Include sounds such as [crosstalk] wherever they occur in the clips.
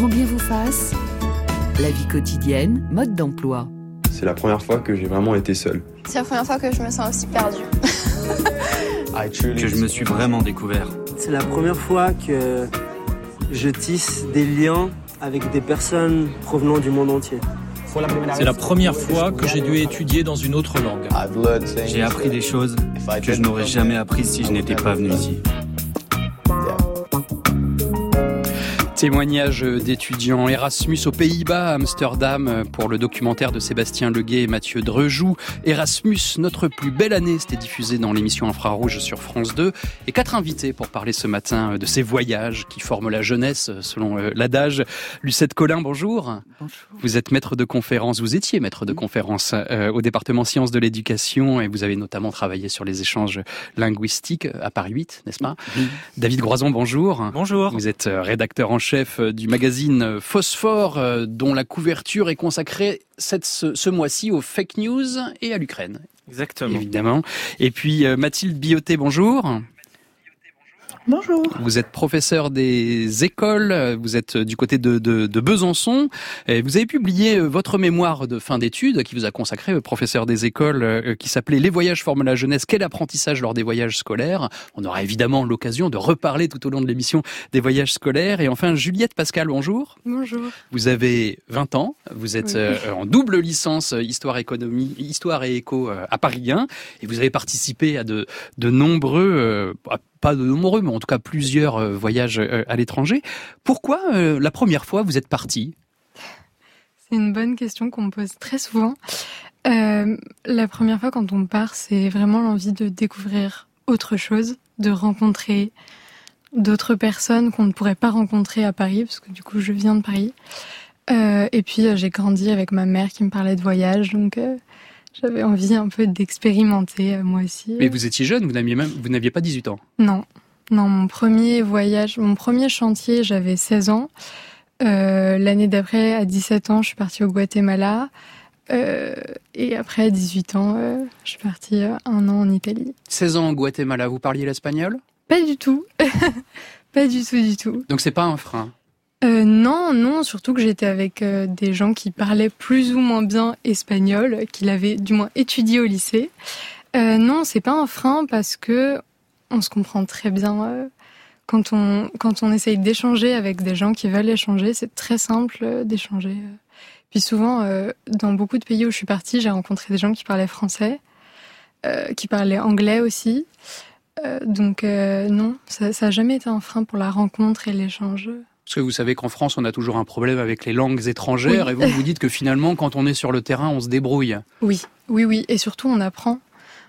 grand bien vous fasse. La vie quotidienne, mode d'emploi. C'est la première fois que j'ai vraiment été seul. C'est la première fois que je me sens aussi perdue. que je me suis vraiment découvert. C'est la première fois que je tisse des liens avec des personnes provenant du monde entier. C'est la première fois que j'ai dû étudier dans une autre langue. J'ai appris des choses que je n'aurais jamais apprises si je n'étais pas venu ici. Témoignage d'étudiants Erasmus aux Pays-Bas, Amsterdam, pour le documentaire de Sébastien Leguet et Mathieu Drejoux. Erasmus, notre plus belle année, c'était diffusé dans l'émission Infrarouge sur France 2. Et quatre invités pour parler ce matin de ces voyages qui forment la jeunesse, selon euh, l'adage. Lucette Collin, bonjour. Bonjour. Vous êtes maître de conférence, vous étiez maître de conférence euh, au département sciences de l'éducation et vous avez notamment travaillé sur les échanges linguistiques à Paris 8, n'est-ce pas? David Groison, bonjour. Bonjour. Vous êtes euh, rédacteur en chef du magazine Phosphore, dont la couverture est consacrée cette, ce, ce mois-ci aux fake news et à l'Ukraine. Exactement. Évidemment. Et puis Mathilde Bioté, bonjour. Bonjour. Vous êtes professeur des écoles, vous êtes du côté de, de, de Besançon. Et vous avez publié votre mémoire de fin d'études qui vous a consacré, professeur des écoles, qui s'appelait Les voyages forment la jeunesse. Quel apprentissage lors des voyages scolaires On aura évidemment l'occasion de reparler tout au long de l'émission des voyages scolaires. Et enfin, Juliette Pascal, bonjour. Bonjour. Vous avez 20 ans, vous êtes oui. en double licence histoire économie, histoire et éco à Paris 1 et vous avez participé à de, de nombreux pas de nombreux, mais en tout cas plusieurs euh, voyages euh, à l'étranger. Pourquoi euh, la première fois vous êtes parti? C'est une bonne question qu'on me pose très souvent. La première fois quand on part, c'est vraiment l'envie de découvrir autre chose, de rencontrer d'autres personnes qu'on ne pourrait pas rencontrer à Paris, parce que du coup je viens de Paris. Et puis j'ai grandi avec ma mère qui me parlait de voyage, donc j'avais envie un peu d'expérimenter euh, moi aussi. Mais vous étiez jeune, vous n'aviez même, vous n'aviez pas 18 ans. Non, non, mon premier voyage, mon premier chantier, j'avais 16 ans. Euh, L'année d'après, à 17 ans, je suis partie au Guatemala. Euh, et après, à 18 ans, euh, je suis partie un an en Italie. 16 ans au Guatemala, vous parliez l'espagnol? Pas du tout. [laughs] pas du tout, du tout. Donc c'est pas un frein euh, non, non, surtout que j'étais avec euh, des gens qui parlaient plus ou moins bien espagnol, qui l'avaient du moins étudié au lycée. Euh, non, c'est pas un frein parce que on se comprend très bien euh, quand on quand on essaye d'échanger avec des gens qui veulent échanger. C'est très simple d'échanger. Puis souvent, dans beaucoup de pays où je suis partie, j'ai rencontré des gens qui parlaient français, qui parlaient anglais aussi. donc non, ça, ça a jamais été un frein pour la rencontre et l'échange. Parce que vous savez qu'en France, on a toujours un problème avec les langues étrangères, oui. et vous vous dites que finalement, quand on est sur le terrain, on se débrouille. Oui, oui, oui, et surtout on apprend.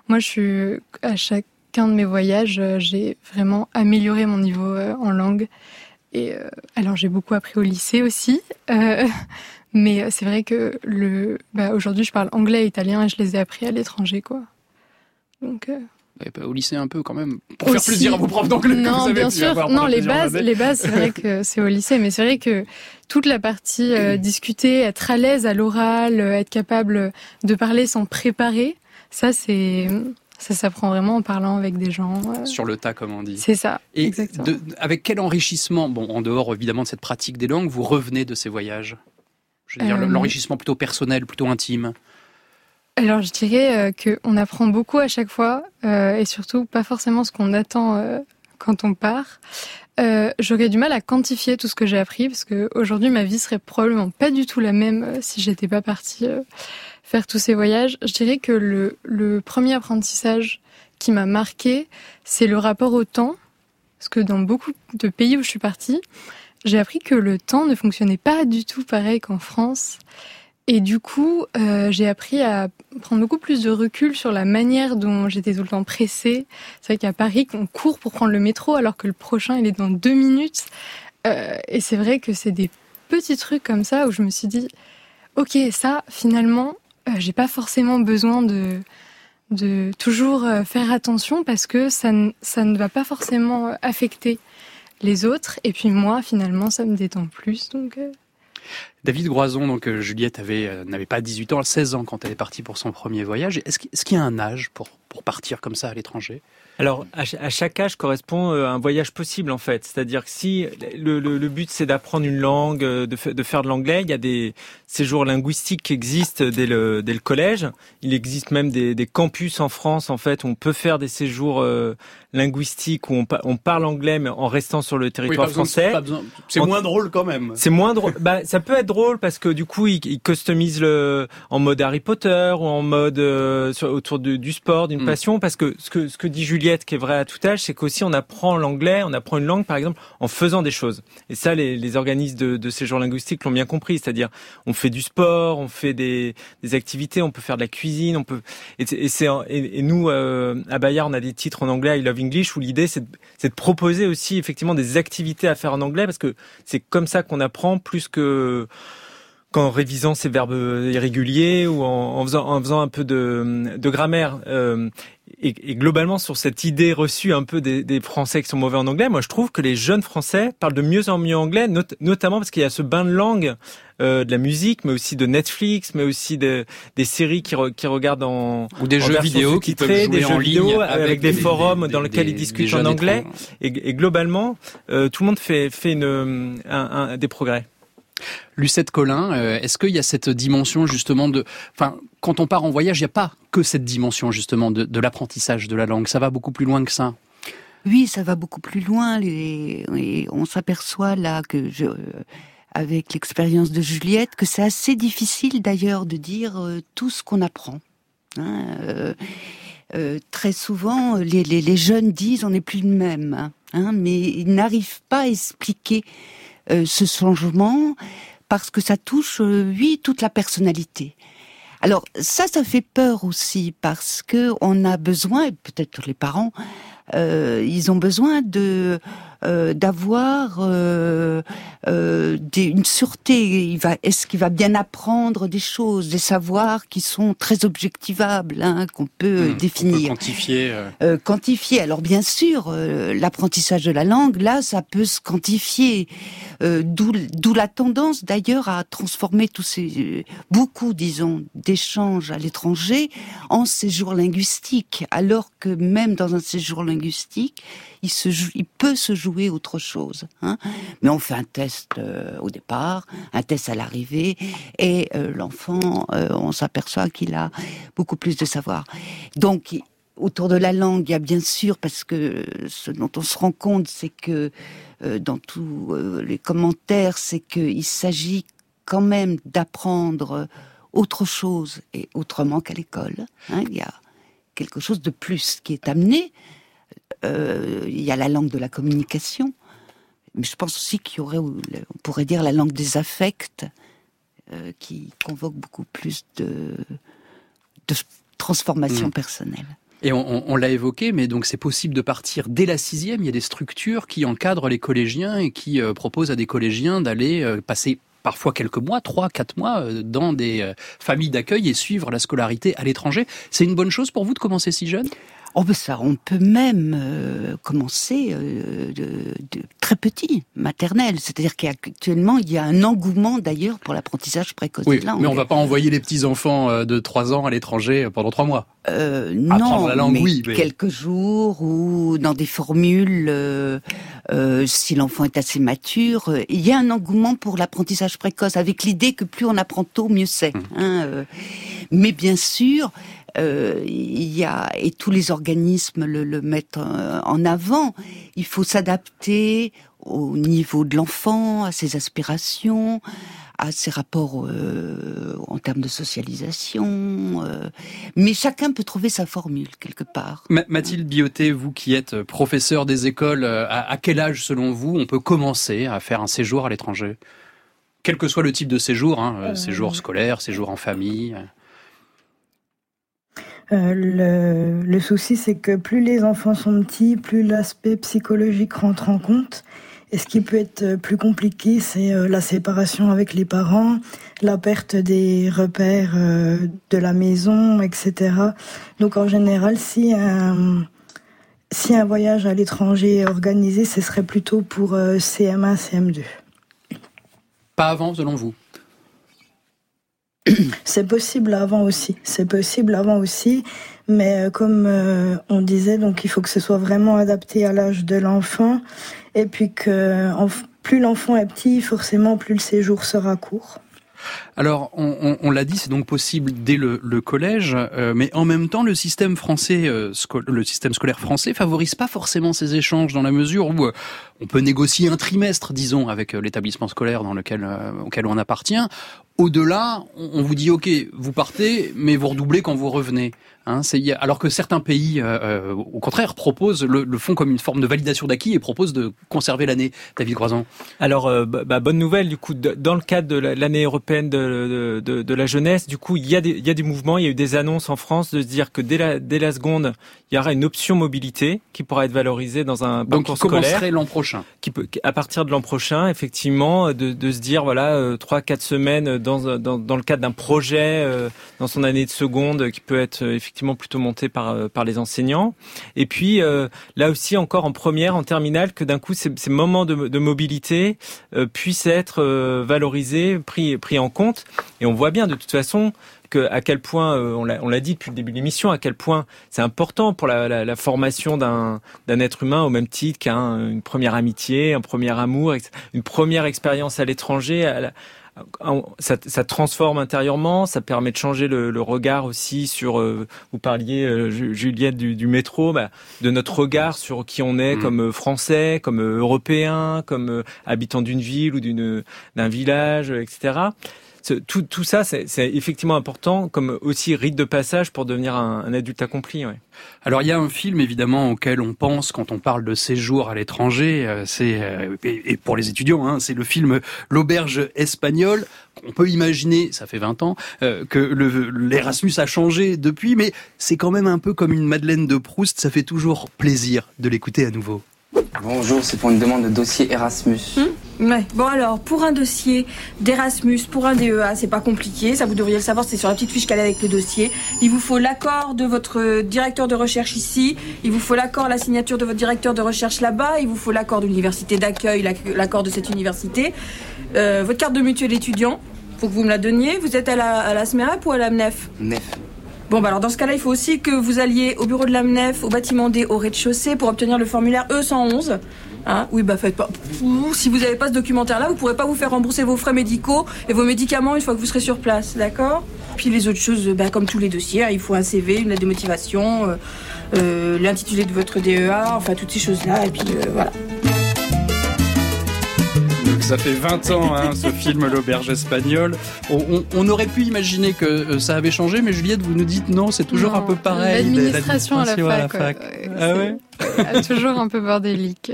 Moi, je suis à chacun de mes voyages, j'ai vraiment amélioré mon niveau en langue. Et euh, alors j'ai beaucoup appris au lycée aussi, euh, [laughs] mais c'est vrai que le, bah, aujourd'hui je parle anglais et italien et je les ai appris à l'étranger, quoi. Donc. Euh au lycée un peu quand même pour Aussi, faire plaisir à vos profs d'anglais non bien sûr non les bases les bases c'est vrai que c'est au lycée mais c'est vrai que toute la partie euh, discuter être à l'aise à l'oral être capable de parler sans préparer ça c'est ça s'apprend vraiment en parlant avec des gens. Euh... Sur le tas, comme on dit. C'est ça. Et exactement. De, avec quel enrichissement, bon, en dehors évidemment de cette pratique des langues, vous revenez de ces voyages? Je veux dire, euh... l'enrichissement plutôt personnel, plutôt intime? Alors je dirais euh, qu'on apprend beaucoup à chaque fois euh, et surtout pas forcément ce qu'on attend euh, quand on part. Euh, J'aurais du mal à quantifier tout ce que j'ai appris parce que aujourd'hui ma vie serait probablement pas du tout la même si j'étais pas partie faire tous ces voyages. Je dirais que le, le premier apprentissage qui m'a marqué, c'est le rapport au temps parce que dans beaucoup de pays où je suis partie, j'ai appris que le temps ne fonctionnait pas du tout pareil qu'en France. Et du coup, euh, j'ai appris à prendre beaucoup plus de recul sur la manière dont j'étais tout le temps pressée. C'est vrai qu'à Paris, on court pour prendre le métro alors que le prochain, il est dans deux minutes. Euh, et c'est vrai que c'est des petits trucs comme ça où je me suis dit, ok, ça, finalement, euh, j'ai pas forcément besoin de de toujours faire attention parce que ça, ça ne va pas forcément affecter les autres. Et puis moi, finalement, ça me détend plus. Donc David Groison, donc euh, Juliette avait euh, n'avait pas 18 ans, 16 ans quand elle est partie pour son premier voyage. Est-ce qu'il y a un âge pour, pour partir comme ça à l'étranger? Alors, à chaque âge correspond euh, un voyage possible en fait. C'est-à-dire que si le, le, le but c'est d'apprendre une langue, de, de, faire de l'anglais, il y a des séjours linguistiques qui existent dès le, dès le collège. Il existe même des, des campus en France en fait où on peut faire des séjours linguistique où on, on, parle anglais mais en restant sur le territoire français. C'est moins drôle quand même. C'est moins drôle. bah, ça peut être drôle parce que du coup, ils, ils customisent le en mode Harry Potter ou en mode euh, autour de, du sport, d'une mm. passion. Parce que ce que ce que dit Juliette, qui est vrai à tout âge, c'est qu'aussi on apprend l'anglais, on apprend une langue, par exemple, en faisant des choses. Et ça, les, les organismes de, de séjours linguistiques l'ont bien compris. C'est-à-dire, on fait du sport, on fait des, des activités, on peut faire de la cuisine, on peut. Et, et c'est et, et, nous euh, à Bayard, on a des titres en anglais. I love English où l'idée c'est de, proposer aussi effectivement des activités à faire en anglais parce que c'est comme ça qu'on apprend plus que qu'en révisant ces verbes irréguliers ou en, faisant, en faisant un peu de, de grammaire. Euh, et, et, globalement, sur cette idée reçue un peu des, des, Français qui sont mauvais en anglais, moi je trouve que les jeunes Français parlent de mieux en mieux anglais, notamment parce qu'il y a ce bain de langue euh, de la musique, mais aussi de Netflix, mais aussi de, des séries qui, qui regardent en ou des jeux vidéo qui peuvent des jeux vidéo avec, des, forums dans lesquels ils discutent en anglais. Et, et, globalement, euh, tout le monde fait, fait une, un, un, des progrès. Lucette Collin, euh, est-ce qu'il y a cette dimension justement de, enfin, quand on part en voyage, il n'y a pas que cette dimension justement de, l'apprentissage de la langue. Ça va beaucoup plus loin que ça. Oui, ça va beaucoup plus loin. Et on s'aperçoit là que je, avec l'expérience de Juliette, que c'est assez difficile d'ailleurs de dire euh, tout ce qu'on apprend. Hein, euh, très souvent, les, les, jeunes disent on n'est plus le même, hein, mais ils n'arrivent pas à expliquer euh, ce changement parce que ça touche, euh, oui, toute la personnalité. Alors ça, ça fait peur aussi parce que on a besoin, peut-être les parents, euh, ils ont besoin de euh, d'avoir euh, euh, une sûreté. Il va, est-ce qu'il va bien apprendre des choses, des savoirs qui sont très objectivables, hein, qu'on peut hmm, définir, quantifier. quantifier. Alors bien sûr, l'apprentissage de la langue, là, ça peut se quantifier. d'où, d'où la tendance d'ailleurs à transformer tous ces beaucoup, disons, d'échanges à l'étranger en séjour linguistique, alors que même dans un séjour linguistique, il, peut se jouer autre chose. Hein. Mais on fait un test euh, au départ, un test à l'arrivée, et euh, l'enfant, euh, on s'aperçoit qu'il a beaucoup plus de savoir. Donc, autour de la langue, il y a bien sûr, parce que ce dont on se rend compte, c'est que dans tous les commentaires, c'est qu'il s'agit quand même d'apprendre autre chose et autrement qu'à l'école. Hein. Il y a quelque chose de plus qui est amené euh, il y a la langue de la communication, mais je pense aussi qu'il y aurait, on pourrait dire, la langue des affects, euh, qui convoque beaucoup plus de, de transformation mm. personnelle. Et on, on, l'a évoqué, mais donc c'est possible de partir dès la sixième. Il y a des structures qui encadrent les collégiens et qui euh, proposent à des collégiens d'aller passer parfois quelques mois, trois, quatre mois, dans des familles d'accueil et suivre la scolarité à l'étranger. C'est une bonne chose pour vous de commencer si jeune? Oh ben ça, on peut même euh, commencer euh, de, de, très petit, maternel. C'est-à-dire qu'actuellement, il y a un engouement d'ailleurs pour l'apprentissage précoce oui. Mais on va pas envoyer les petits enfants euh, de 3 ans à l'étranger pendant trois mois. Euh, non, la langue, mais oui, quelques jours ou dans des formules, euh, si l'enfant est assez mature, il y a un engouement pour l'apprentissage précoce, avec l'idée que plus on apprend tôt, mieux c'est. Hum. Hein, mais bien sûr, euh, il y a et tous les organismes le, le mettent en avant. Il faut s'adapter au niveau de l'enfant, à ses aspirations, à ses rapports euh, en termes de socialisation. Euh. mais chacun peut trouver sa formule quelque part. Mathilde Bioté, vous qui êtes professeur des écoles, à, quel âge selon vous on peut commencer à faire un séjour à l'étranger? Quel que soit le type de séjour, hein, séjour scolaire, séjour en famille. Euh, le, le, souci, c'est que plus les enfants sont petits, plus l'aspect psychologique rentre en compte. Et ce qui peut être plus compliqué, c'est euh, la séparation avec les parents, la perte des repères euh, de la maison, etc. Donc en général, si un, si un voyage à l'étranger est organisé, ce serait plutôt pour CM1, CM2. Pas avant, selon vous? C'est possible avant aussi. C'est possible avant aussi. Mais comme on disait, donc il faut que ce soit vraiment adapté à l'âge de l'enfant. Et puis que plus l'enfant est petit, forcément, plus le séjour sera court. Alors, on, l'a dit, c'est donc possible dès le, collège, euh, mais en même temps, le système français, euh, le système scolaire français, favorise pas forcément ces échanges dans la mesure où euh, on peut négocier un trimestre, disons, avec l'établissement scolaire dans lequel auquel on appartient. Au-delà, on vous dit OK, vous partez, mais vous redoublez quand vous revenez. Hein, alors que certains pays, euh, euh, au contraire, proposent le, le, font comme une forme de validation d'acquis et proposent de conserver l'année. David Croison. Alors, euh, bah, bah, bonne nouvelle. Du coup, dans le cadre de l'année européenne de, de, de, la jeunesse, du coup, il y a des, il y a des mouvements. Il y a eu des annonces en France de se dire que dès la, dès la seconde, il y aura une option mobilité qui pourra être valorisée dans un Donc, parcours qui commencerait l'an prochain. Qui peut, à partir de l'an prochain, effectivement, de, de se dire voilà, trois, quatre semaines dans, dans, dans le cadre d'un projet dans son année de seconde qui peut être effectivement plutôt monté par euh, par les enseignants. Et puis euh, là aussi encore en première, en terminale, que d'un coup ces, ces, moments de, de mobilité euh, puissent être valorisés, pris pris en compte. Et on voit bien de toute façon que à quel point on l'a dit depuis le début de l'émission à quel point c'est important pour la, la, la formation d'un être humain au même titre qu'une première amitié, un premier amour, une première expérience à l'étranger, ça, ça, transforme intérieurement, ça permet de changer le, le regard aussi sur. Euh, vous parliez euh, Juliette du, du métro, bah, de notre regard sur qui on est mm. comme euh, Français, comme Européen, comme habitant d'une ville ou d'une d'un village, etc tout, ça, c'est effectivement important comme aussi rite de passage pour devenir un, adulte accompli. Alors il y a un film évidemment auquel on pense quand on parle de séjour à l'étranger, euh, c'est euh, et pour les étudiants, hein, c'est le film L'auberge espagnole. On peut imaginer, ça fait 20 ans, euh, que l'Erasmus a changé depuis, mais c'est quand même un peu comme une Madeleine de Proust. Ça fait toujours plaisir de l'écouter à nouveau. Bonjour, c'est pour une demande de dossier Erasmus. Hmm ouais. Bon alors, pour un dossier d'Erasmus, pour un DEA, c'est pas compliqué, ça vous devriez le savoir, c'est sur la petite fiche qu'elle a avec le dossier. Il vous faut l'accord de votre directeur de recherche ici, il vous faut l'accord, la signature de votre directeur de recherche là-bas, il vous faut l'accord de l'université d'accueil, l'accord de cette université, euh, votre carte de mutuelle étudiant, faut que vous me la donniez. Vous êtes à la, à la ou à la MNEF MNEF. Bon, bah alors dans ce cas-là, il faut aussi que vous alliez au bureau de l'AMNEF, au bâtiment D, au rez-de-chaussée, pour obtenir le formulaire E111. Hein oui, bah faites pas. Si vous n'avez pas ce documentaire-là, vous pourrez pas vous faire rembourser vos frais médicaux et vos médicaments une fois que vous serez sur place, d'accord? Puis les autres choses, bah, comme tous les dossiers, hein, il faut un CV, une lettre de motivation, euh, euh, l'intitulé de votre DEA, enfin toutes ces choses-là, et puis euh, voilà ça fait 20 ans, hein, ce film L'auberge espagnole. On, aurait pu imaginer que euh, ça avait changé, mais Juliette, vous nous dites non, c'est toujours un peu pareil. L'administration à la fac. ah ouais toujours un peu bordélique.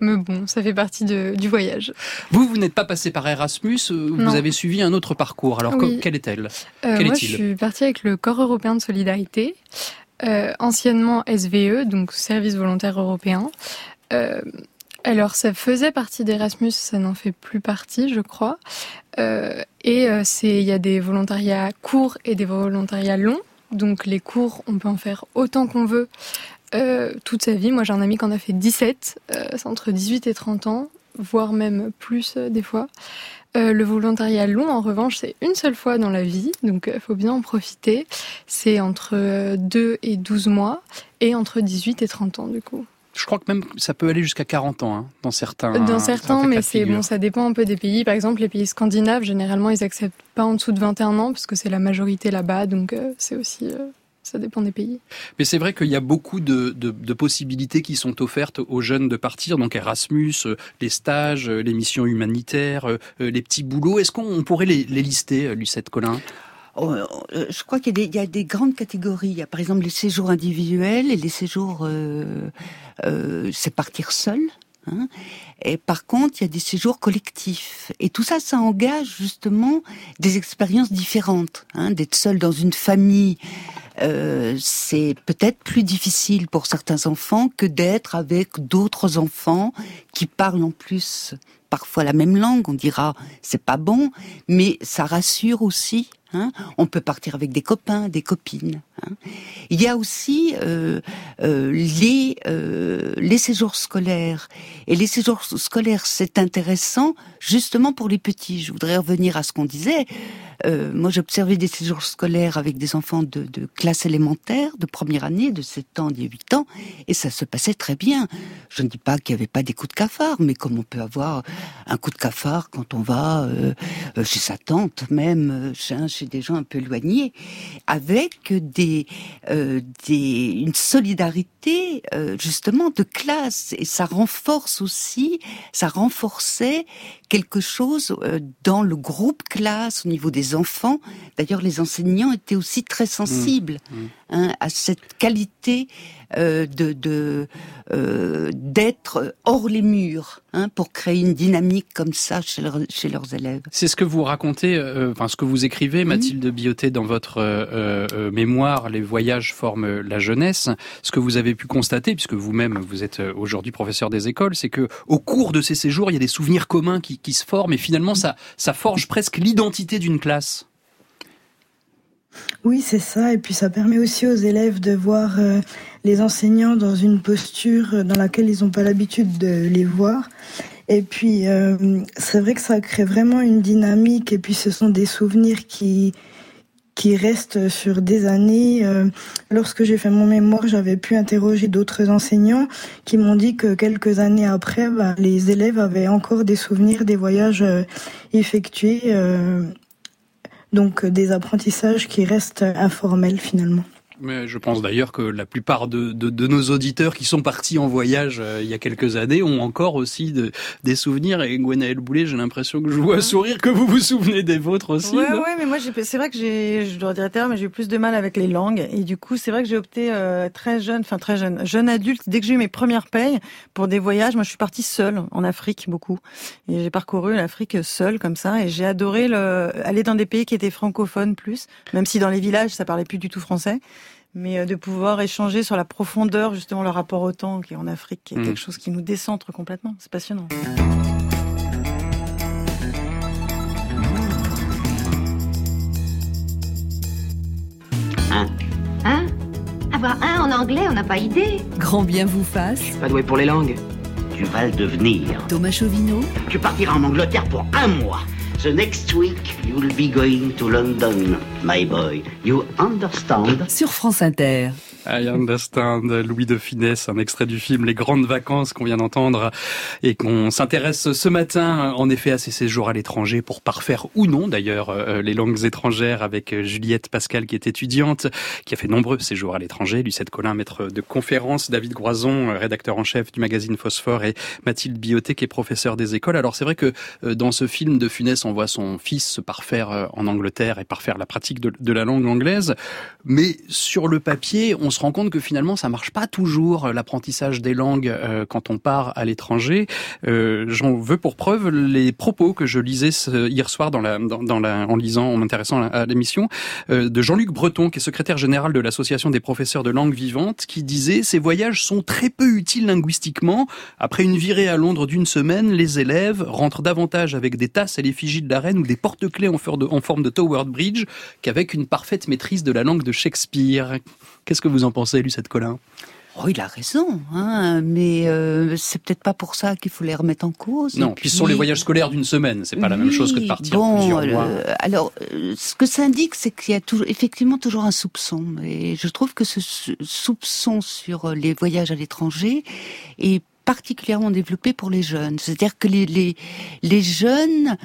Mais bon, ça fait partie de, du voyage. Vous, vous n'êtes pas passé par Erasmus, euh, vous avez suivi un autre parcours. Alors, quel est-elle? Euh, Moi, je suis partie avec le Corps européen de solidarité, anciennement SVE, donc Service volontaire européen. Alors, ça faisait partie d'Erasmus, ça n'en fait plus partie, je crois. Euh, et euh, c'est, il y a des volontariats courts et des volontariats longs. Donc, les cours, on peut en faire autant qu'on veut euh, toute sa vie. Moi, j'ai un ami qui en a fait 17, c'est entre 18 et 30 ans, voire même plus des fois. le volontariat long, en revanche, c'est une seule fois dans la vie, donc il faut bien en profiter. C'est entre 2 et 12 mois, et entre 18 et 30 ans, du coup. Je crois que même ça peut aller jusqu'à 40 ans hein, dans certains. Dans certains, mais c'est bon, ça dépend un peu des pays. Par exemple, les pays scandinaves, généralement, ils acceptent pas en dessous de 21 ans parce que c'est la majorité là-bas, donc euh, c'est aussi. Euh, ça dépend des pays. Mais c'est vrai qu'il y a beaucoup de, de, possibilités qui sont offertes aux jeunes de partir. Donc Erasmus, euh, les stages, les missions humanitaires, les petits boulots. Est-ce qu'on pourrait les, les lister, Lucette Collin? Je crois qu'il y, a des grandes catégories. Il y a par exemple les séjours individuels et les séjours, euh, euh, c'est partir seul. Hein. Et par contre, il y a des séjours collectifs. Et tout ça, ça engage justement des expériences différentes. Hein. D'être seul dans une famille, euh, c'est peut-être plus difficile pour certains enfants que d'être avec d'autres enfants qui parlent en plus parfois la même langue. On dira c'est pas bon, mais ça rassure aussi Hein. on peut partir avec des copains, des copines. Hein. Il y a aussi euh, euh, les, euh, les séjours scolaires. Et les séjours scolaires, c'est intéressant justement pour les petits. Je voudrais revenir à ce qu'on disait. euh, moi j'observais des séjours scolaires avec des enfants de, classe élémentaire, de première année, de 7 ans, de 8 ans, et ça se passait très bien. Je ne dis pas qu'il n'y avait pas des coups de cafard, mais comme on peut avoir un coup de cafard quand on va euh, chez sa tante, même chez, chez, des gens un peu éloignés, avec des, euh, des une solidarité justement de classe, et ça renforce aussi, ça renforçait quelque chose euh, dans le groupe classe, au niveau des enfants. D'ailleurs, les enseignants étaient aussi très sensibles mmh, mmh. Hein, à cette qualité euh, de euh, d'être hors les murs hein, pour créer une dynamique comme ça chez, chez leurs élèves. C'est ce que vous racontez, enfin ce que vous écrivez. Mathilde Bioté, dans votre mémoire, les voyages forment la jeunesse. Ce que vous avez pu constater, puisque vous-même vous êtes aujourd'hui professeur des écoles, c'est que au cours de ces séjours, il y a des souvenirs communs qui qui, se forme et finalement ça, ça forge presque l'identité d'une classe. Oui, c'est ça. Et puis ça permet aussi aux élèves de voir euh, les enseignants dans une posture dans laquelle ils n'ont pas l'habitude de les voir. Et puis euh, c'est vrai que ça crée vraiment une dynamique. Et puis ce sont des souvenirs qui qui reste sur des années. Euh, lorsque j'ai fait mon mémoire, j'avais pu interroger d'autres enseignants qui m'ont dit que quelques années après, bah, les élèves avaient encore des souvenirs des voyages euh, effectués, donc des apprentissages qui restent informels finalement. Mais je pense d'ailleurs que la plupart de, de, de, nos auditeurs qui sont partis en voyage euh, il y a quelques années ont encore aussi de, des souvenirs. Et Gwenaël Boulet, j'ai l'impression que je vois sourire que vous vous souvenez des vôtres aussi. Ouais, ouais, mais moi c'est vrai que j'ai, je dois dire mais j'ai eu plus de mal avec les langues. Et du coup, c'est vrai que j'ai opté euh, très jeune, enfin très jeune, jeune adulte. Dès que j'ai eu mes premières payes pour des voyages, moi je suis partie seule en Afrique beaucoup. Et j'ai parcouru l'Afrique seule comme ça. Et j'ai adoré le, aller dans des pays qui étaient francophones plus, même si dans les villages ça parlait plus du tout français mais euh, de pouvoir échanger sur la profondeur, justement, le rapport au temps qui est en Afrique, qui est mm. quelque chose qui nous décentre complètement. C'est passionnant. Un. Un? Ah bah un en anglais, on n'a pas idée. Grand bien vous fasse. Pas doué pour les langues. Tu vas le devenir. Thomas Chauvinot. Tu partiras en Angleterre pour un mois. The next week, you'll be going to London, my boy. You understand? Sur France Inter. I understand. Louis de Finesse, un extrait du film Les Grandes Vacances qu'on vient d'entendre et qu'on s'intéresse ce matin, en effet, à ces séjours à l'étranger pour parfaire ou non, d'ailleurs, euh, les langues étrangères avec euh, Juliette Pascal qui est étudiante, qui a fait nombreux séjours à l'étranger, Lucette Collin, maître de conférence, David Groison, euh, rédacteur en chef du magazine Phosphore et Mathilde Bioté qui est professeur des écoles. Alors c'est vrai que dans ce film de Funès, on voit son fils se parfaire en Angleterre et parfaire la pratique de, de la langue anglaise, mais sur le papier, on se se rend compte que finalement ça marche pas toujours euh, l'apprentissage des langues euh, quand on part à l'étranger. Euh, J'en veux pour preuve les propos que je lisais hier soir dans la, dans, la, en lisant, en m'intéressant à l'émission, euh, de Jean-Luc Breton, qui est secrétaire général de l'association des professeurs de langue vivante, qui disait ces voyages sont très peu utiles linguistiquement. Après une virée à Londres d'une semaine, les élèves rentrent davantage avec des tasses et l'effigie de la reine ou des porte-clés en forme de Tower Bridge qu'avec une parfaite maîtrise de la langue de Shakespeare. Qu'est-ce que vous en pensez, Lucette Collin? Oh, il a raison, hein, mais euh, c'est peut-être pas pour ça qu'il faut les remettre en cause. Non, puis, ce sont les voyages scolaires d'une semaine, c'est pas la même chose que de partir bon, plusieurs mois. Euh, alors, euh, ce que ça indique, c'est qu'il y a toujours, effectivement toujours un soupçon, et je trouve que ce soupçon sur les voyages à l'étranger est particulièrement développé pour les jeunes. C'est-à-dire que les, les, les jeunes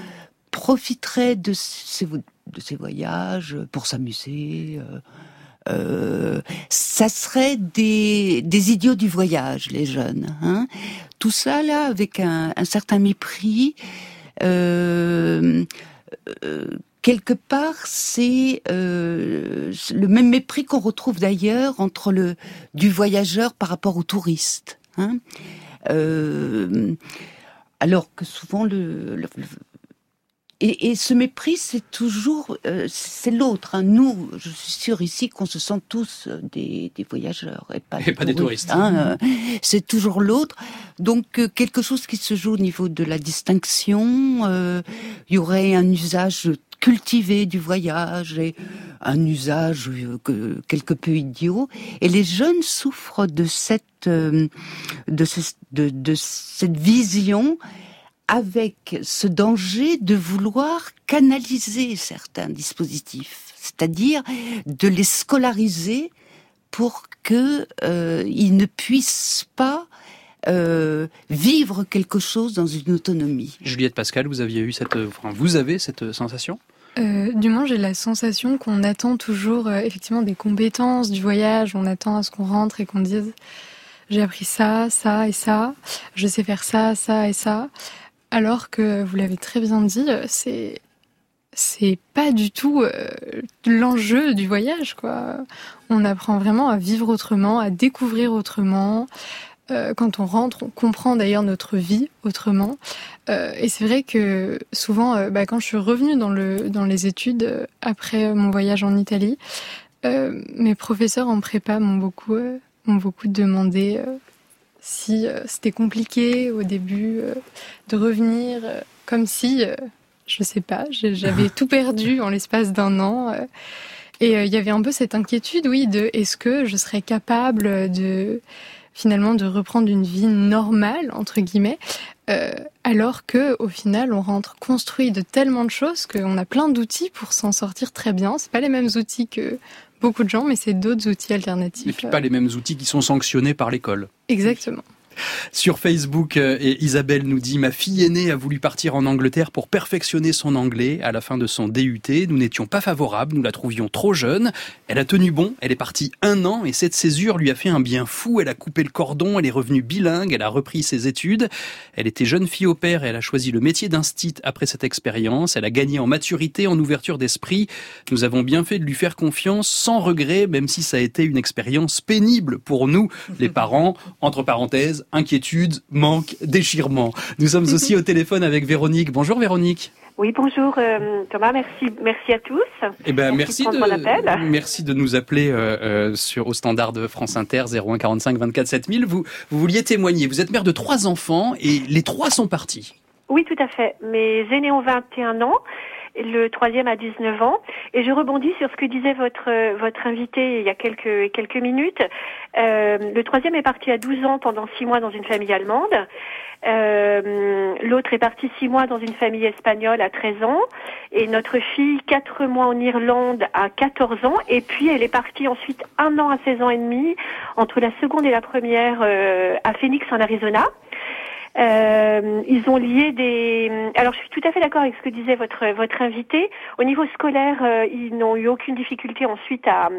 profiteraient de ces, de ces voyages pour s'amuser. Euh, euh, ça serait des, des idiots du voyage, les jeunes. Hein Tout ça là avec un, un certain mépris. Euh, euh, quelque part, c'est euh, le même mépris qu'on retrouve d'ailleurs entre le du voyageur par rapport au touriste. Hein alors que souvent le, le, et, et, ce mépris, c'est toujours, euh, c'est l'autre. Hein. Nous, je suis sûre ici qu'on se sent tous euh, des, des voyageurs et pas, des, pas des touristes. Hein. Euh, c'est toujours l'autre. Donc quelque chose qui se joue au niveau de la distinction. Il y aurait un usage cultivé du voyage et un usage quelque peu idiot. Et les jeunes souffrent de cette de, de, de cette vision avec ce danger de vouloir canaliser certains dispositifs, c'est-à-dire de les scolariser pour que euh, ne puissent pas euh, vivre quelque chose dans une autonomie. Juliette Pascal, vous aviez eu cette, enfin, vous avez cette sensation? Euh, du moins, j'ai la sensation qu'on attend toujours euh, effectivement des compétences du voyage. On attend à ce qu'on rentre et qu'on dise j'ai appris ça, ça et ça, je sais faire ça, ça et ça. Alors que vous l'avez très bien dit, euh, c'est c'est pas du tout euh, l'enjeu du voyage quoi. On apprend vraiment à vivre autrement, à découvrir autrement. Euh, quand on rentre, on comprend d'ailleurs notre vie autrement. Et c'est vrai que souvent, bah, quand je suis revenue dans, le, dans les études après mon voyage en Italie, mes professeurs en prépa beaucoup, m'ont beaucoup demandé si c'était compliqué au début de revenir, comme si, je sais pas, j'avais [laughs] tout perdu en l'espace d'un an. et il y avait un peu cette inquiétude, oui, de est-ce que je serais capable de finalement de reprendre une vie normale entre guillemets, euh, alors que au final on rentre construit de tellement de choses qu'on a plein d'outils pour s'en sortir très bien. C'est pas les mêmes outils que beaucoup de gens, mais c'est d'autres outils alternatifs. Et puis pas les mêmes outils qui sont sanctionnés par l'école. Exactement. Sur Facebook, euh, et Isabelle nous dit Ma fille aînée a voulu partir en Angleterre pour perfectionner son anglais à la fin de son DUT. Nous n'étions pas favorables, nous la trouvions trop jeune. Elle a tenu bon, elle est partie un an et cette césure lui a fait un bien fou. Elle a coupé le cordon, elle est revenue bilingue, elle a repris ses études. Elle était jeune fille au père et elle a choisi le métier d'instit après cette expérience. Elle a gagné en maturité, en ouverture d'esprit. Nous avons bien fait de lui faire confiance sans regret, même si ça a été une expérience pénible pour nous, les [laughs] parents. Entre parenthèses, inquiétude, manque, déchirement. Nous sommes aussi au téléphone avec Véronique. Bonjour Véronique. Oui, bonjour euh, Thomas, merci, merci à tous. Eh ben, merci, merci de, merci de nous appeler euh, euh, sur au standard de France Inter 01 45 24 7000. Vous, vous vouliez témoigner. Vous êtes mère de trois enfants et les trois sont partis. Oui, tout à fait. Mes aînés ont 21 ans le troisième à 19 ans. Et je rebondis sur ce que disait votre votre invité il y a quelques quelques minutes. Euh, le troisième est parti à 12 ans pendant six mois dans une famille allemande. Euh, L'autre est parti six mois dans une famille espagnole à 13 ans. Et notre fille, quatre mois en Irlande à 14 ans. Et puis elle est partie ensuite un an à 16 ans et demi, entre la seconde et la première euh, à Phoenix en Arizona. Euh, ils ont lié des. Alors, je suis tout à fait d'accord avec ce que disait votre votre invité. Au niveau scolaire, euh, ils n'ont eu aucune difficulté ensuite à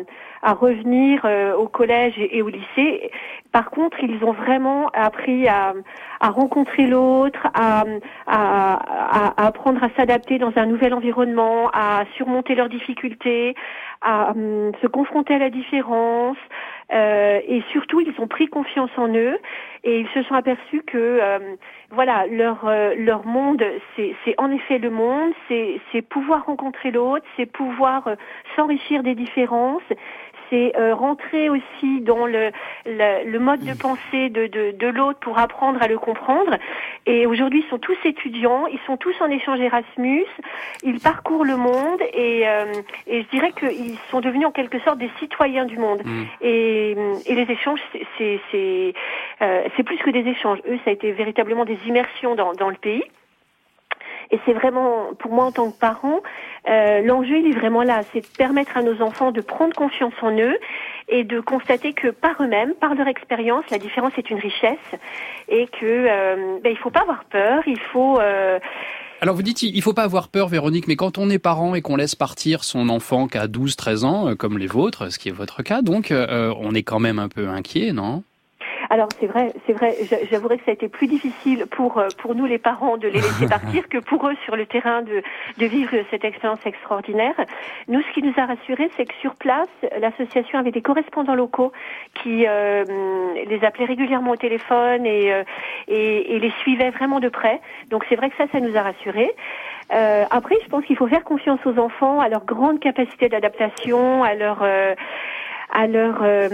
à revenir euh, au collège et, au lycée. Par contre, ils ont vraiment appris à à rencontrer l'autre, à, à, à, apprendre à s'adapter dans un nouvel environnement, à surmonter leurs difficultés, à um, se confronter à la différence, euh, et surtout, ils ont pris confiance en eux et ils se sont aperçus que euh, voilà leur euh, leur monde, c'est en effet le monde, c'est pouvoir rencontrer l'autre, c'est pouvoir s'enrichir des différences, c'est euh, rentrer aussi dans le, le, mode de pensée de, de, de l'autre pour apprendre à le comprendre. Et aujourd'hui, ils sont tous étudiants, ils sont tous en échange Erasmus, ils parcourent le monde et, euh, et je dirais qu'ils sont devenus en quelque sorte des citoyens du monde. Mm. Et, et, les échanges, c'est euh, c'est plus que des échanges. Eux, ça a été véritablement des immersions dans, dans le pays. Et c'est vraiment, pour moi en tant que parent, euh, l'enjeu il est vraiment là, c'est de permettre à nos enfants de prendre confiance en eux et de constater que par eux-mêmes, par leur expérience, la différence est une richesse et que euh, ben, il faut pas avoir peur, il faut euh, alors vous dites il faut pas avoir peur Véronique, mais quand on est parent et qu'on laisse partir son enfant qui a 12 13 ans euh, comme les vôtres, ce qui est votre cas donc euh, on est quand même un peu inquiet, non? Alors c'est vrai, c'est vrai. J'avouerai que ça a été plus difficile pour euh, pour nous les parents de les laisser [laughs] partir que pour eux sur le terrain de de vivre cette expérience extraordinaire. Nous, ce qui nous a rassurés, c'est que sur place, l'association avait des correspondants locaux qui euh, les appelaient régulièrement au téléphone et, euh, et, et les suivaient vraiment de près. Donc c'est vrai que ça, ça nous a rassurés. Euh, après, je pense qu'il faut faire confiance aux enfants, à leur grande capacité d'adaptation, à leur à leur euh,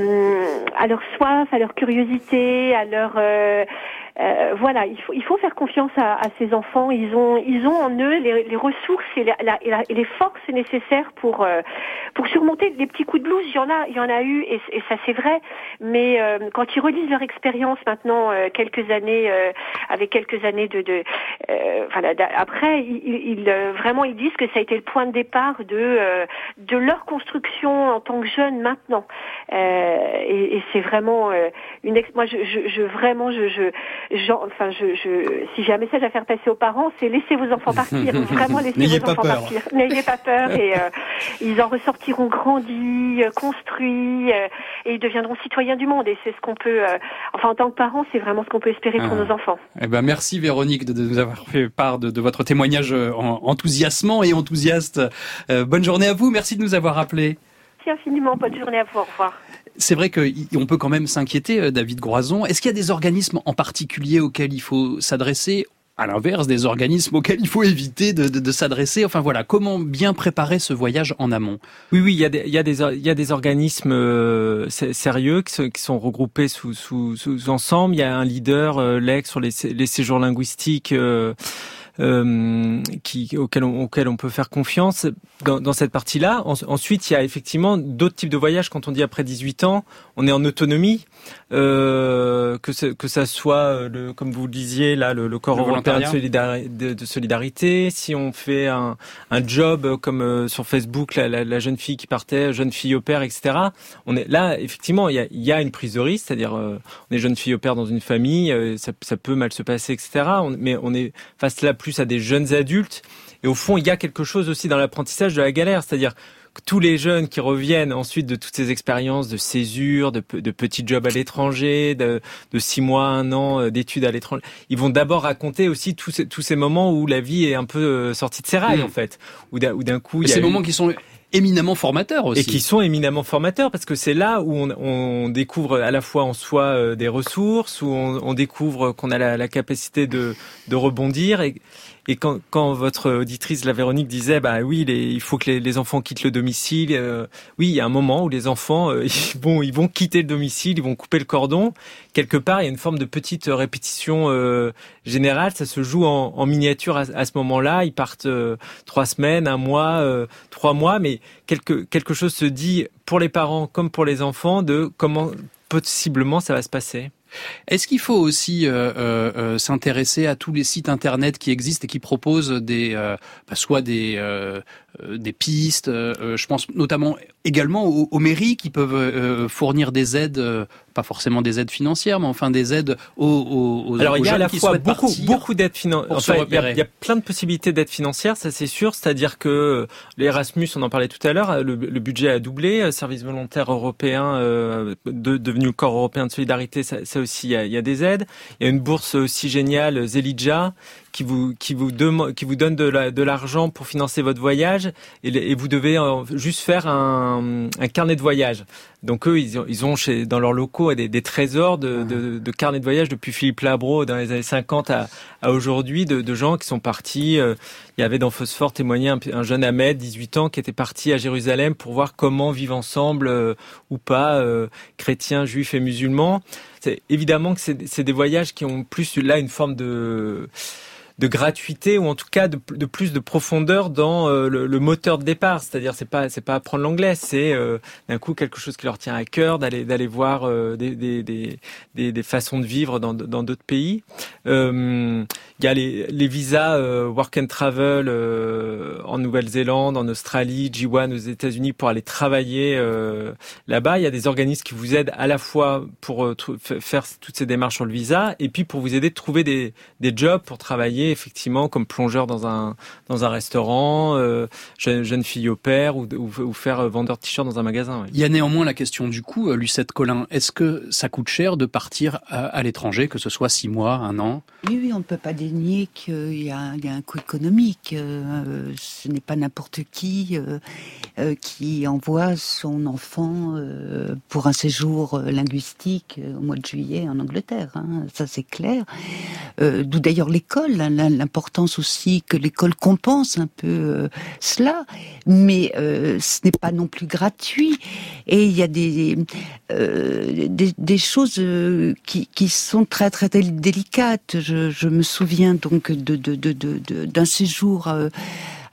à leur soif, à leur curiosité, à leur euh, voilà, il faut, il faut faire confiance à, ces enfants. Ils ont, ils ont en eux les, ressources et, la, et, les forces nécessaires pour, euh, pour surmonter les petits coups de blues. Il y en a, y en a eu, et, ça c'est vrai. Mais euh, quand ils relisent leur expérience maintenant, quelques années, avec quelques années de, de voilà, après, ils, vraiment ils disent que ça a été le point de départ de, de leur construction en tant que jeunes maintenant. et, c'est vraiment une, moi je, vraiment je enfin, je, je, si j'ai un message à faire passer aux parents, c'est laissez vos enfants partir, [laughs] vraiment laissez vos enfants partir. N'ayez pas peur et euh, ils en ressortiront grandis, euh, construits euh, et ils deviendront citoyens du monde. Et c'est ce qu'on peut, enfin en tant que parents, c'est vraiment ce qu'on peut espérer pour ah. nos enfants. Eh ben merci Véronique de, nous avoir fait part de, de votre témoignage enthousiasmant et enthousiaste. bonne journée à vous, merci de nous avoir appelés. Merci infiniment, bonne journée à vous, au revoir. C'est vrai qu'on peut quand même s'inquiéter, euh, David Groison. Est-ce qu'il y a des organismes en particulier auxquels il faut s'adresser à l'inverse, des organismes auxquels il faut éviter de, s'adresser? Enfin voilà, comment bien préparer ce voyage en amont? Oui, oui, il y a des, il y a des, il y a des organismes euh, sérieux qui, sont regroupés sous, sous, sous, ensemble. Il y a un leader, euh, l'ex sur les, les séjours linguistiques. Euh, qui, auquel, on, auquel on peut faire confiance dans, dans cette partie-là. ensuite, il y a effectivement d'autres types de voyages. Quand on dit après 18 ans, on est en autonomie, euh, que, que ça soit, euh, le, comme vous le disiez, là, le, le corps européen de solidarité, de, solidarité, si on fait un, un job comme euh, sur Facebook, la, la, la, jeune fille qui partait, jeune fille au père, etc. On est là, effectivement, il y a, y a une prise de risque, c'est-à-dire on est jeune fille au père dans une famille, ça, ça peut mal se passer, etc. mais on est face là plus à des jeunes adultes. Et au fond, il y a quelque chose aussi dans l'apprentissage de la galère, c'est-à-dire que tous les jeunes qui reviennent ensuite de toutes ces expériences de césure, de, de petits jobs à l'étranger, de, de six mois, un an euh, d'études à l'étranger, ils vont d'abord raconter aussi tous ces, tous ces moments où la vie est un peu euh, sortie de ses rails, mmh. en fait. Où d'un coup... Il y a ces moments qui sont éminemment formateurs aussi. Et qui sont éminemment formateurs parce que c'est là où on, on, découvre à la fois en soi euh, des ressources, où on, on découvre qu'on a la, la, capacité de, de rebondir et, et quand, quand, votre auditrice, la Véronique, disait, bah oui, il faut que les, enfants quittent le domicile. Euh, oui, il y a un moment où les enfants, euh, [laughs] ils, vont, ils vont quitter le domicile, ils vont couper le cordon. Quelque part, il y a une forme de petite répétition euh, générale. Ça se joue en, en miniature à, à ce moment-là. Ils partent trois semaines, un mois, trois mois, mais quelque, quelque chose se dit pour les parents comme pour les enfants de comment possiblement ça va se passer. Est-ce qu'il faut aussi euh, euh, euh, s'intéresser à tous les sites internet qui existent et qui proposent bah, soit des pistes. je pense notamment également aux, mairies qui peuvent fournir des aides, pas forcément des aides financières, mais enfin des aides aux, aux Alors il y a à la fois beaucoup beaucoup d'aides financières. Enfin, il, y a, plein de possibilités d'aides financières, ça c'est sûr. C'est-à-dire que l'Erasmus, on en parlait tout à l'heure, le, budget a doublé, service volontaire européen devenu le corps européen de solidarité, ça, ça aussi, il y, a, des aides. Il y a une bourse aussi géniale, Zelidja, qui vous qui vous demande qui vous donne de l'argent pour financer votre voyage et, vous devez juste faire un, carnet de voyage. Donc eux ils ont, ils ont chez dans leurs locaux des, trésors de, de, carnets de voyage depuis Philippe Labro dans les années 50 à, à aujourd'hui de, gens qui sont partis. Euh, il y avait dans Phosphore témoigné un, jeune Ahmed, 18 ans, qui était parti à Jérusalem pour voir comment vivre ensemble euh, ou pas euh, chrétiens, juifs et musulmans. C'est évidemment que c'est des voyages qui ont plus là une forme de de gratuité ou en tout cas de, plus de profondeur dans euh, le, moteur de départ. C'est-à-dire c'est pas c'est pas apprendre l'anglais, c'est euh, d'un coup quelque chose qui leur tient à cœur d'aller d'aller voir euh, des, des, des, des, façons de vivre dans dans d'autres pays. Il y a les, les visas work and travel en Nouvelle-Zélande, en Australie, G1 aux États-Unis pour aller travailler là-bas. Il y a des organismes qui vous aident à la fois pour faire toutes ces démarches sur le visa et puis pour vous aider de trouver des des jobs pour travailler effectivement comme plongeur dans un dans un restaurant, euh, jeune, fille au père ou, ou, faire euh, vendeur de t-shirt dans un magasin. Il y a néanmoins la question du coût, euh, Lucette Collin. Est-ce que ça coûte cher de partir à, l'étranger, que ce soit six mois, un an? Oui, oui, on ne peut pas dénier qu'il y, a, il y a un coût économique. ce n'est pas n'importe qui qui envoie son enfant pour un séjour linguistique au mois de juillet en Angleterre. Hein. Ça, c'est clair. D'où d'ailleurs l'école. Hein, l'importance aussi que l'école compense un peu euh, cela, mais euh, ce n'est pas non plus gratuit. Et il y a des euh, des, choses qui, qui sont très très délicates. Je, je me souviens donc de d'un de, de, de, séjour.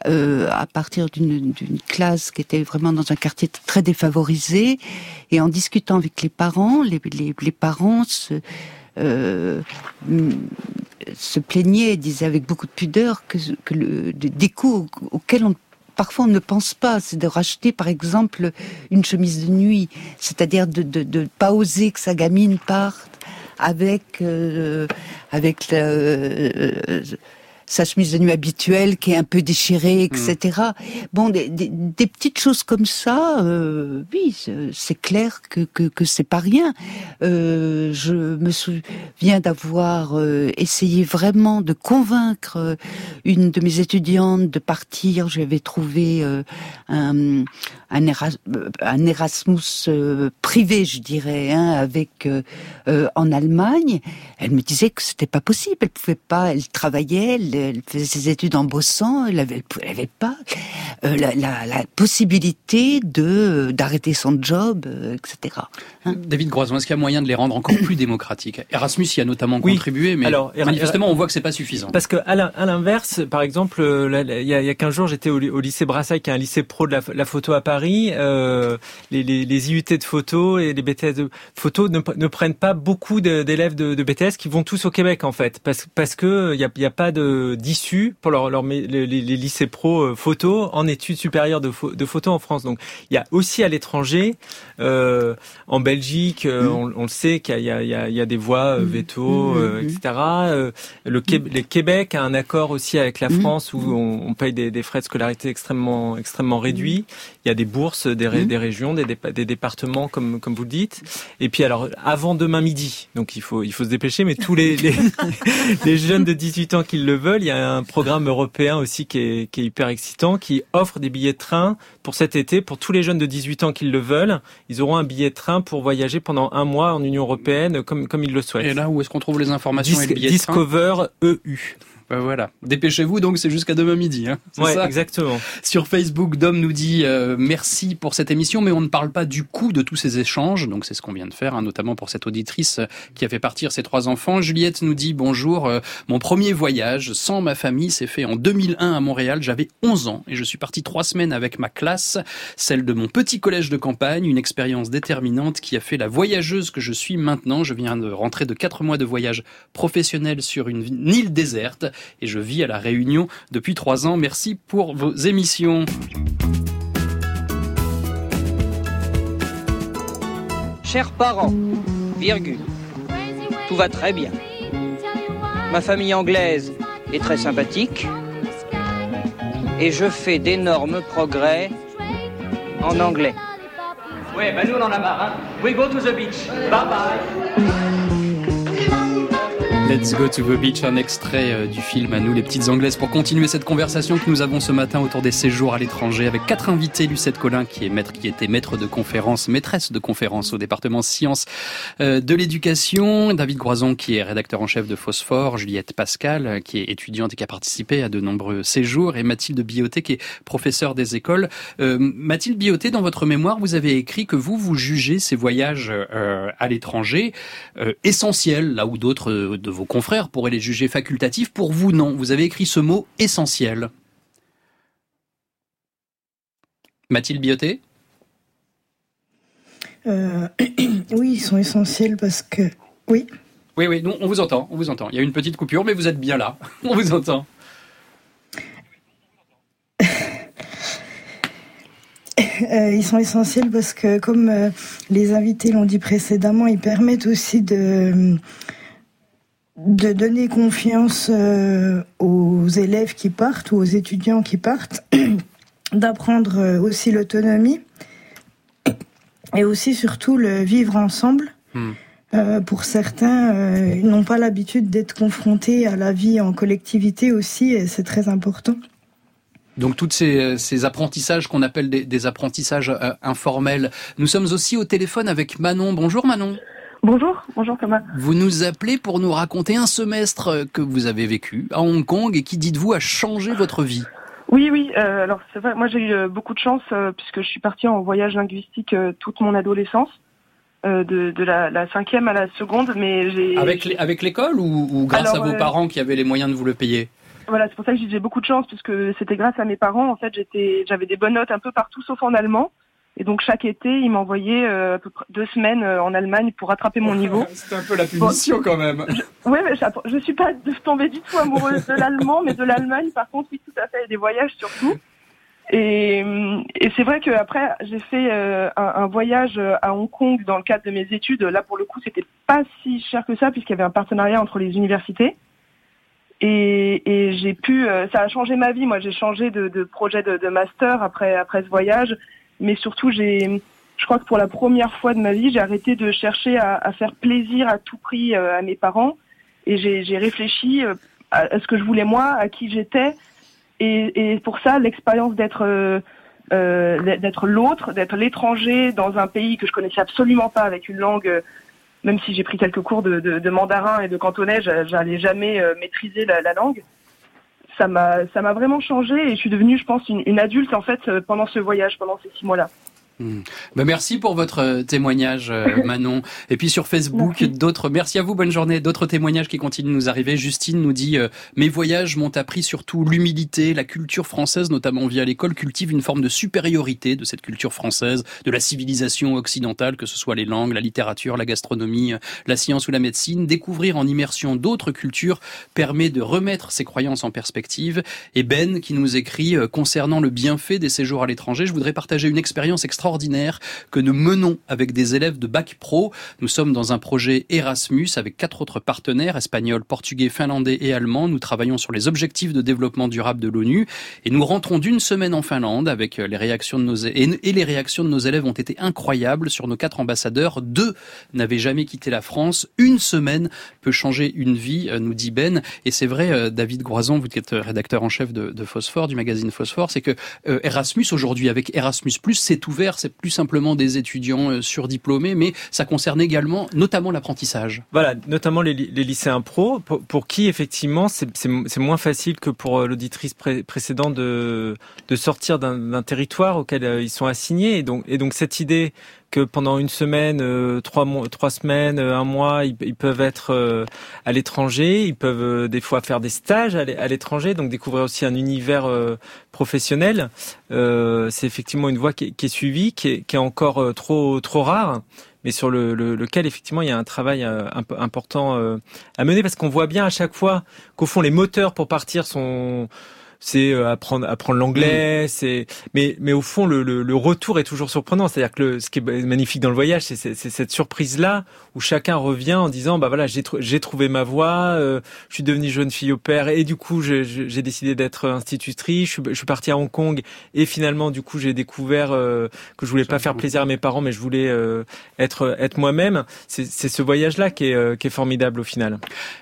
À partir d'une classe qui était vraiment dans un quartier très défavorisé. Et en discutant avec les parents, les, les, parents se, se plaignaient, disaient avec beaucoup de pudeur que, que le, des coûts auxquels on parfois on ne pense pas, c'est de racheter par exemple une chemise de nuit, c'est-à-dire de ne pas oser que sa gamine parte avec euh, avec euh, sa chemise de nuit habituelle qui est un peu déchirée, etc. Mm. Bon, des, des, des, petites choses comme ça, euh, oui, c'est clair que, que, que c'est pas rien. Euh, je me souviens d'avoir euh, essayé vraiment de convaincre euh, une de mes étudiantes de partir. J'avais trouvé euh, un, un, un, Erasmus privé, je dirais, hein, avec en Allemagne. Elle me disait que c'était pas possible. Elle pouvait pas. Elle travaillait. Elle, elle faisait ses études en bossant, elle n'avait pas euh, la, la, la, possibilité de d'arrêter son job, euh, etc. Hein David Groison, est-ce qu'il y a moyen de les rendre encore plus démocratiques? Erasmus y a notamment contribué, mais Alors, manifestement, on voit que c'est pas suffisant. Parce que à l'inverse, par exemple, euh, il y, a, il y a 15 jours, j'étais au, lycée Brassailles, qui est un lycée pro de la, la photo à Paris. Euh, les, les, les, IUT de photo et les BTS de photo ne, ne prennent pas beaucoup d'élèves de, de, BTS qui vont tous au Québec en fait, parce, parce que il y a, y a pas de d'issue pour leur, leur les, les, lycées pro euh, photo en études supérieures de, de photo en France. Donc il y a aussi à l'étranger, euh, en Belgique, euh, mmh. on, on, le sait qu'il y a, il y, y a des voies mmh. veto, mmh. etc. le, le Québec a un accord aussi avec la France où on, on paye des, des, frais de scolarité extrêmement extrêmement réduits. Il y a des bourses des, des régions, des, des, départements comme comme vous le dites. Et puis alors avant demain midi, donc il faut il faut se dépêcher, mais tous les les, [laughs] les jeunes de 18 ans qui le veulent, il y a un programme européen aussi qui est, qui est hyper excitant, qui offre des billets de train pour cet été pour tous les jeunes de 18 ans qui le veulent. Ils auront un billet de train pour voyager pendant un mois en Union européenne comme comme ils le souhaitent. Et là, où est-ce qu'on trouve les informations et le billet Discover EU. Ben voilà. Dépêchez-vous donc, c'est jusqu'à demain midi. Hein ouais, ça exactement. Sur Facebook, Dom nous dit euh, merci pour cette émission, mais on ne parle pas du coût de tous ces échanges. Donc c'est ce qu'on vient de faire, hein, notamment pour cette auditrice euh, qui a fait partir ses trois enfants. Juliette nous dit bonjour. Euh, mon premier voyage sans ma famille s'est fait en 2001 à Montréal. J'avais 11 ans et je suis parti trois semaines avec ma classe, celle de mon petit collège de campagne. Une expérience déterminante qui a fait la voyageuse que je suis maintenant. Je viens de rentrer de quatre mois de voyage professionnel sur une île déserte et je vis à La Réunion depuis trois ans. Merci pour vos émissions. Chers parents, virgule, tout va très bien. Ma famille anglaise est très sympathique et je fais d'énormes progrès en anglais. Ouais, ben nous on en a marre, hein. We go to the beach. Bye bye. Let's go to the beach, un extrait euh, du film à nous les petites anglaises pour continuer cette conversation que nous avons ce matin autour des séjours à l'étranger avec quatre invités. Lucette Collin qui est maître, qui était maître de conférence, maîtresse de conférence au département sciences euh, de l'éducation. David Groison qui est rédacteur en chef de Phosphore. Juliette Pascal euh, qui est étudiante et qui a participé à de nombreux séjours et Mathilde Bioté qui est professeure des écoles. Mathilde Bioté, dans votre mémoire, vous avez écrit que vous, vous jugez ces voyages à l'étranger essentiels, là où d'autres de vos confrères pourraient les juger facultatifs. Pour vous, non. Vous avez écrit ce mot essentiel. Mathilde Bioté euh, [clears throat] Oui, ils sont essentiels parce que... Oui. Oui, oui, on vous entend, on vous entend. Il y a une petite coupure, mais vous êtes bien là. [laughs] On vous entend. Euh, ils sont essentiels parce que, comme euh, les invités l'ont dit précédemment, ils permettent aussi de de donner confiance euh, aux élèves qui partent ou aux étudiants qui partent, [clears throat] d'apprendre euh, aussi l'autonomie et aussi surtout le vivre ensemble. Hmm. Euh, pour certains, ils n'ont pas l'habitude d'être confrontés à la vie en collectivité aussi, et c'est très important. Donc tous ces, apprentissages qu'on appelle des, des apprentissages informels. Nous sommes aussi au téléphone avec Manon. Bonjour Manon. Bonjour, bonjour Thomas. Vous nous appelez pour nous raconter un semestre que vous avez vécu à Hong Kong et qui, dites-vous, a changé votre vie. Oui, oui. Euh, alors c'est vrai, moi j'ai eu euh, beaucoup de chance euh, puisque je suis partie en voyage linguistique toute mon adolescence, de, de la, la, cinquième à la seconde, mais j'ai avec avec l'école ou, ou, grâce à vos parents qui avaient les moyens de vous le payer? Voilà, c'est pour ça que j'ai beaucoup de chance puisque c'était grâce à mes parents. En fait, j'étais, j'avais des bonnes notes un peu partout sauf en allemand. Et donc chaque été, il m'envoyait euh, à peu près deux semaines euh, en Allemagne pour rattraper mon niveau. [laughs] C'était un peu la punition quand même. Oui, mais je, je suis pas tombée du tout amoureuse de l'allemand, mais de l'Allemagne, par contre, oui, tout à fait, et des voyages surtout. Et, et c'est vrai qu'après, j'ai fait euh, un, un, voyage à Hong Kong dans le cadre de mes études. Là, pour le coup, c'était pas si cher que ça, puisqu'il y avait un partenariat entre les universités. Et, et j'ai pu, ça a changé ma vie. Moi, j'ai changé de, de projet de, de, master après après ce voyage mais surtout j'ai je crois que pour la première fois de ma vie, j'ai arrêté de chercher à, faire plaisir à tout prix euh, à mes parents. Et j'ai réfléchi euh, à, ce que je voulais moi, à qui j'étais. Et, pour ça l'expérience d'être euh, euh d'être l'autre, d'être l'étranger dans un pays que je connaissais absolument pas avec une langue, même si j'ai pris quelques cours de, de, mandarin et de cantonais, j'allais jamais maîtriser la langue ça m'a vraiment changé et je suis devenue, je pense, une, une adulte en fait pendant ce voyage, pendant ces six mois-là. Ben merci pour votre euh, témoignage, euh, [laughs] Manon. Et puis sur Facebook, d'autres. Merci à vous, bonne journée. D'autres témoignages qui continuent de nous arriver. Justine nous dit euh, mes voyages m'ont appris surtout l'humilité, la culture française, notamment via l'école, cultive une forme de supériorité de cette culture française, de la civilisation occidentale, que ce soit les langues, la littérature, la gastronomie, la science ou la médecine. Découvrir en immersion d'autres cultures permet de remettre ses croyances en perspective. Et Ben qui nous écrit concernant le bienfait des séjours à l'étranger, je voudrais partager une expérience extraordinaire extraordinaire que nous menons avec des élèves de bac pro. Nous sommes dans un projet Erasmus avec quatre autres partenaires, espagnols, portugais, finlandais et allemands. Nous travaillons sur les objectifs de développement durable de l'ONU et nous rentrons d'une semaine en Finlande avec les réactions de nos et les réactions de nos élèves ont été incroyables sur nos quatre ambassadeurs. Deux n'avaient jamais quitté la France. Une semaine peut changer une vie, euh, nous dit Ben. Et c'est vrai, euh, David Groison, vous qui êtes rédacteur en chef de, de Phosphore, du magazine Phosphore, c'est que euh, Erasmus aujourd'hui avec Erasmus+, c'est ouvert c'est plus simplement des étudiants euh, surdiplômés, mais ça concerne également notamment l'apprentissage. Voilà, notamment les, lycéens pro, pour, qui effectivement c'est moins facile que pour euh, l'auditrice précédente de, sortir d'un territoire auquel euh, ils sont assignés. Et donc cette idée que pendant une semaine, euh, trois mois, trois semaines, euh, un mois, ils, peuvent être euh, à l'étranger, ils peuvent des fois faire des stages à l'étranger, donc découvrir aussi un univers professionnel. c'est effectivement une voie qui, est suivie, qui est, qui est encore trop trop rare mais sur le, lequel effectivement il y a un travail important à mener parce qu'on voit bien à chaque fois qu'au fond les moteurs pour partir sont c'est euh, apprendre apprendre l'anglais, mm. c'est mais mais au fond le, le, retour est toujours surprenant, c'est-à-dire que le, ce qui est magnifique dans le voyage, c'est cette surprise là où chacun revient en disant bah voilà j'ai j'ai trouvé ma voie, euh, je suis devenue jeune fille au père et du coup j'ai décidé d'être institutrice, je suis, suis partie à Hong Kong et finalement du coup j'ai découvert euh, que je voulais pas faire plaisir à mes parents mais je voulais être être moi-même. C'est ce voyage là qui est qui est formidable au final.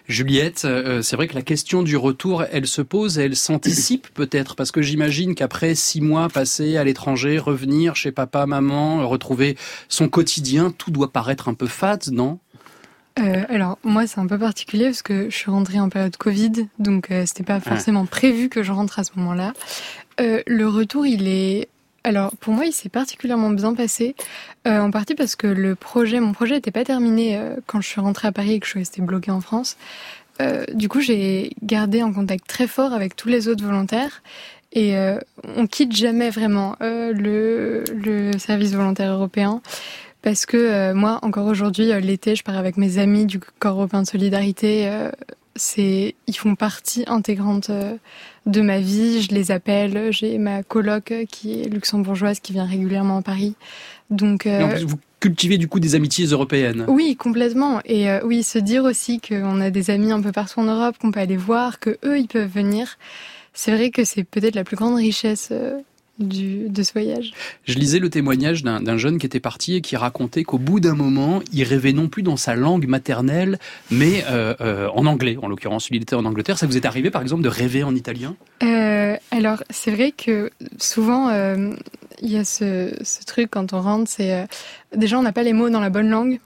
Juliette, c'est vrai que la question du retour, elle se pose, elle s'anticipe [coughs] peut-être Parce que j'imagine qu'après six mois passés à l'étranger, revenir chez papa, maman, retrouver son quotidien, tout doit paraître un peu non? Euh, alors moi c'est un peu particulier parce que je suis rentrée en période Covid, donc euh, c'était pas forcément prévu que je rentre à ce moment-là. Euh, le retour il est alors pour moi il s'est particulièrement bien passé, en partie parce que le projet, mon projet n'était pas terminé quand je suis rentrée à Paris et que je suis restée bloquée en France. Euh, du coup, j'ai gardé un contact très fort avec tous les autres volontaires et euh, on quitte jamais vraiment euh, le, le, service volontaire européen parce que euh, moi, encore aujourd'hui, euh, l'été, je pars avec mes amis du Corps européen de solidarité. c'est, ils font partie intégrante de ma vie. Je les appelle. J'ai ma coloc qui est luxembourgeoise qui vient régulièrement à Paris. Donc, cultiver du coup des amitiés européennes. Oui, complètement. Et euh, oui, se dire aussi qu'on a des amis un peu partout en Europe, qu'on peut aller voir, que eux, ils peuvent venir. C'est vrai que c'est peut-être la plus grande richesse euh, du, de ce voyage. Je lisais le témoignage d'un jeune qui était parti et qui racontait qu'au bout d'un moment, il rêvait non plus dans sa langue maternelle, mais euh, en anglais. En l'occurrence, il était en Angleterre. Ça vous est arrivé, par exemple, de rêver en italien? Alors, c'est vrai que souvent, il y a ce, ce, truc quand on rentre, c'est déjà on n'a pas les mots dans la bonne langue.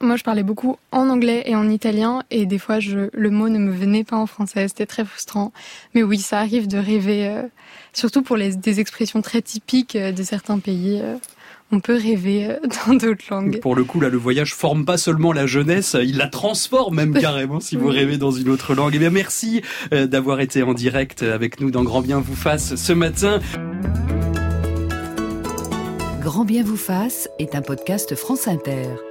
Moi je parlais beaucoup en anglais et en italien et des fois je, le mot ne me venait pas en français, c'était très frustrant. Mais oui, ça arrive de rêver, euh, surtout pour les, des expressions très typiques euh, de certains pays. Euh, on peut rêver [laughs] dans d'autres langues. Pour le coup, là, le voyage forme pas seulement la jeunesse, il la transforme même [laughs] carrément si vous rêvez dans une autre langue. Eh bien, merci d'avoir été en direct avec nous dans Grand Bien vous fasse ce matin. Grand Bien vous fasse est un podcast France Inter.